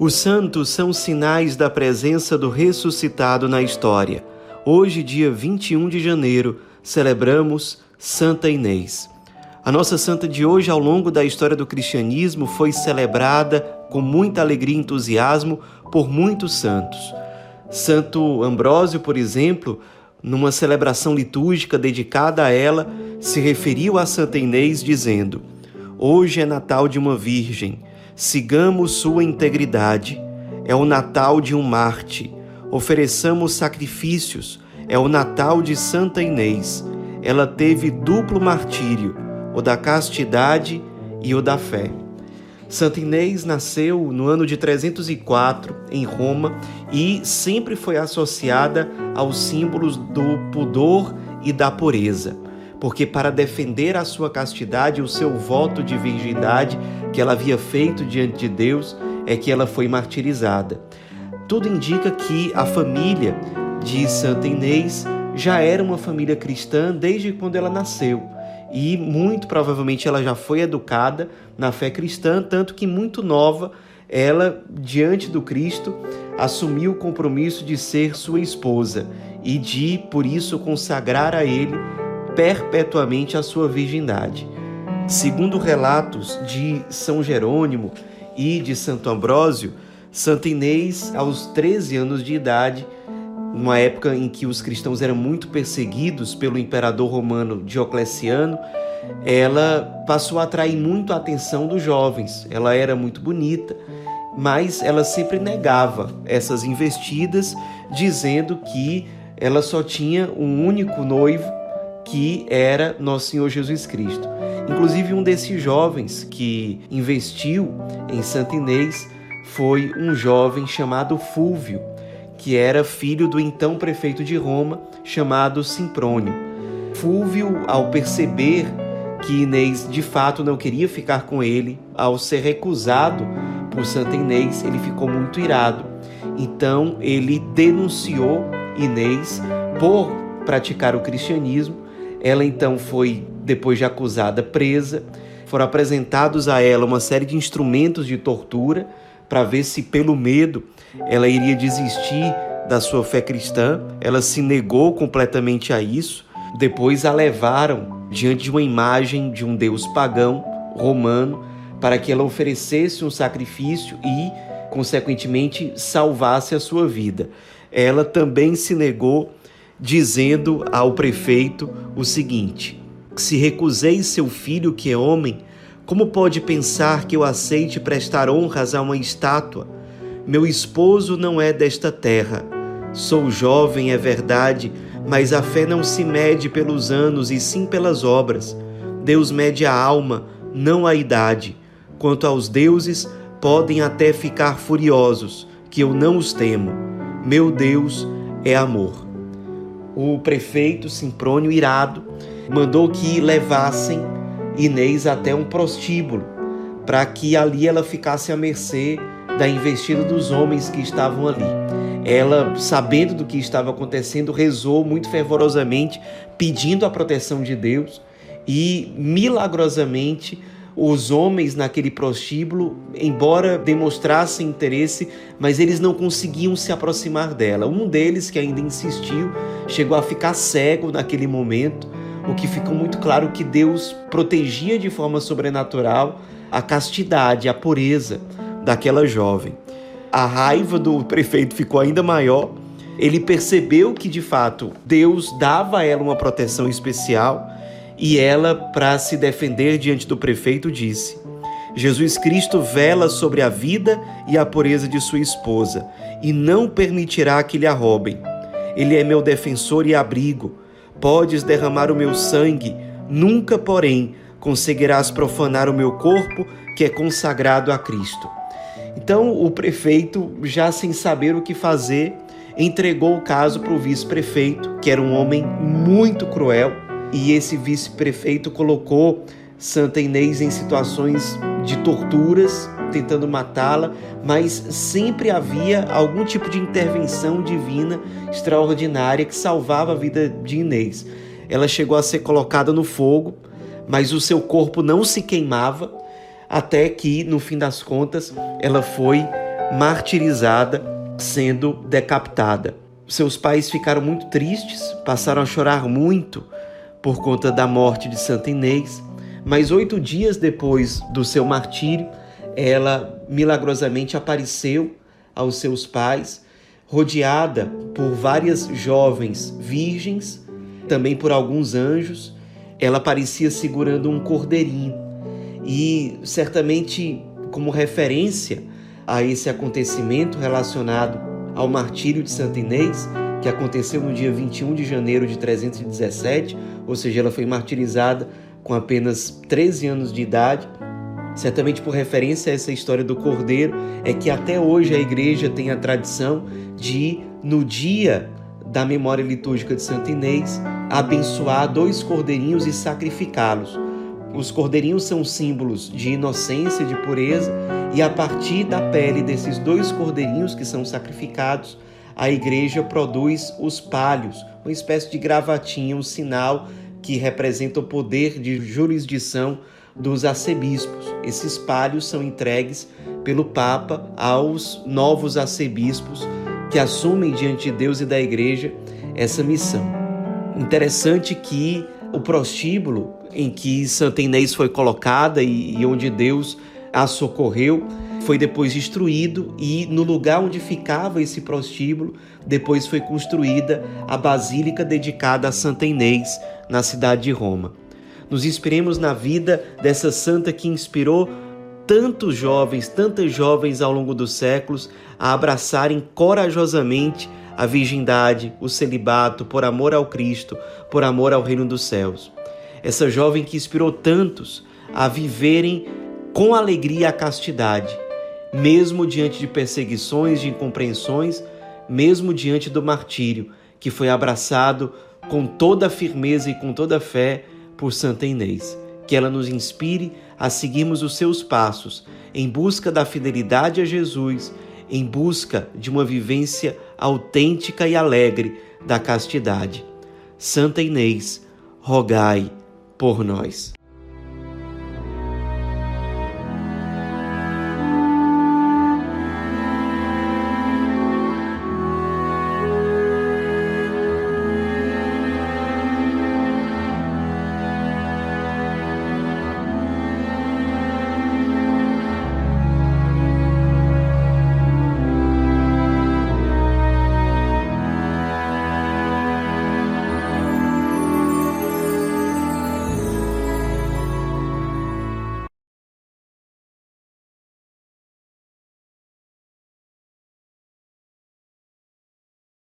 Os santos são sinais da presença do ressuscitado na história. Hoje, dia 21 de janeiro, celebramos Santa Inês. A nossa santa de hoje, ao longo da história do cristianismo, foi celebrada com muita alegria e entusiasmo por muitos santos. Santo Ambrósio, por exemplo, numa celebração litúrgica dedicada a ela, se referiu a Santa Inês dizendo: Hoje é Natal de uma Virgem sigamos sua integridade. É o Natal de um Marte. Ofereçamos sacrifícios. É o Natal de Santa Inês. Ela teve duplo martírio, o da castidade e o da fé. Santa Inês nasceu no ano de 304 em Roma e sempre foi associada aos símbolos do pudor e da pureza porque para defender a sua castidade, o seu voto de virgindade que ela havia feito diante de Deus, é que ela foi martirizada. Tudo indica que a família de Santa Inês já era uma família cristã desde quando ela nasceu. E muito provavelmente ela já foi educada na fé cristã, tanto que muito nova ela, diante do Cristo, assumiu o compromisso de ser sua esposa e de, por isso, consagrar a ele perpetuamente a sua virgindade. Segundo relatos de São Jerônimo e de Santo Ambrósio, Santa Inês, aos 13 anos de idade, numa época em que os cristãos eram muito perseguidos pelo imperador romano Diocleciano, ela passou a atrair muito a atenção dos jovens. Ela era muito bonita, mas ela sempre negava essas investidas, dizendo que ela só tinha um único noivo que era Nosso Senhor Jesus Cristo. Inclusive, um desses jovens que investiu em Santa Inês foi um jovem chamado Fúvio, que era filho do então prefeito de Roma, chamado Simprônio. Fúvio, ao perceber que Inês de fato não queria ficar com ele, ao ser recusado por Santa Inês, ele ficou muito irado. Então, ele denunciou Inês por praticar o cristianismo ela então foi, depois de acusada, presa. Foram apresentados a ela uma série de instrumentos de tortura para ver se, pelo medo, ela iria desistir da sua fé cristã. Ela se negou completamente a isso. Depois a levaram diante de uma imagem de um deus pagão romano para que ela oferecesse um sacrifício e, consequentemente, salvasse a sua vida. Ela também se negou dizendo ao prefeito o seguinte: Se recusei seu filho que é homem, como pode pensar que eu aceite prestar honras a uma estátua? Meu esposo não é desta terra. Sou jovem, é verdade, mas a fé não se mede pelos anos e sim pelas obras. Deus mede a alma, não a idade. Quanto aos deuses, podem até ficar furiosos, que eu não os temo. Meu Deus é amor o prefeito Simprônio, irado, mandou que levassem Inês até um prostíbulo, para que ali ela ficasse à mercê da investida dos homens que estavam ali. Ela, sabendo do que estava acontecendo, rezou muito fervorosamente, pedindo a proteção de Deus e milagrosamente os homens naquele prostíbulo, embora demonstrassem interesse, mas eles não conseguiam se aproximar dela. Um deles, que ainda insistiu, chegou a ficar cego naquele momento, o que ficou muito claro que Deus protegia de forma sobrenatural a castidade, a pureza daquela jovem. A raiva do prefeito ficou ainda maior. Ele percebeu que de fato Deus dava a ela uma proteção especial e ela, para se defender diante do prefeito, disse: Jesus Cristo vela sobre a vida e a pureza de sua esposa e não permitirá que lhe a roubem. Ele é meu defensor e abrigo. Podes derramar o meu sangue, nunca, porém, conseguirás profanar o meu corpo, que é consagrado a Cristo. Então, o prefeito, já sem saber o que fazer, entregou o caso para o vice-prefeito, que era um homem muito cruel e esse vice-prefeito colocou Santa Inês em situações de torturas, tentando matá-la, mas sempre havia algum tipo de intervenção divina extraordinária que salvava a vida de Inês. Ela chegou a ser colocada no fogo, mas o seu corpo não se queimava, até que, no fim das contas, ela foi martirizada, sendo decapitada. Seus pais ficaram muito tristes, passaram a chorar muito por conta da morte de Santa Inês, mas oito dias depois do seu martírio, ela milagrosamente apareceu aos seus pais, rodeada por várias jovens virgens, também por alguns anjos. Ela parecia segurando um cordeirinho e certamente como referência a esse acontecimento relacionado ao martírio de Santa Inês, que aconteceu no dia 21 de janeiro de 317, ou seja, ela foi martirizada com apenas 13 anos de idade. Certamente por referência a essa história do cordeiro, é que até hoje a igreja tem a tradição de, no dia da memória litúrgica de Santa Inês, abençoar dois cordeirinhos e sacrificá-los. Os cordeirinhos são símbolos de inocência, de pureza, e a partir da pele desses dois cordeirinhos que são sacrificados, a igreja produz os palhos, uma espécie de gravatinha, um sinal que representa o poder de jurisdição dos arcebispos. Esses palhos são entregues pelo Papa aos novos arcebispos que assumem diante de Deus e da igreja essa missão. Interessante que o prostíbulo em que Santa Inês foi colocada e, onde Deus a socorreu foi depois destruído e no lugar onde ficava esse prostíbulo, depois foi construída a basílica dedicada a Santa Inês, na cidade de Roma. Nos inspiremos na vida dessa santa que inspirou tantos jovens, tantas jovens ao longo dos séculos a abraçarem corajosamente a virgindade, o celibato, por amor ao Cristo, por amor ao reino dos céus. Essa jovem que inspirou tantos a viverem com alegria a castidade, mesmo diante de perseguições, de incompreensões, mesmo diante do martírio, que foi abraçado com toda a firmeza e com toda a fé por Santa Inês. Que ela nos inspire a seguirmos os seus passos em busca da fidelidade a Jesus, em busca de uma vivência autêntica e alegre da castidade. Santa Inês, rogai por nós.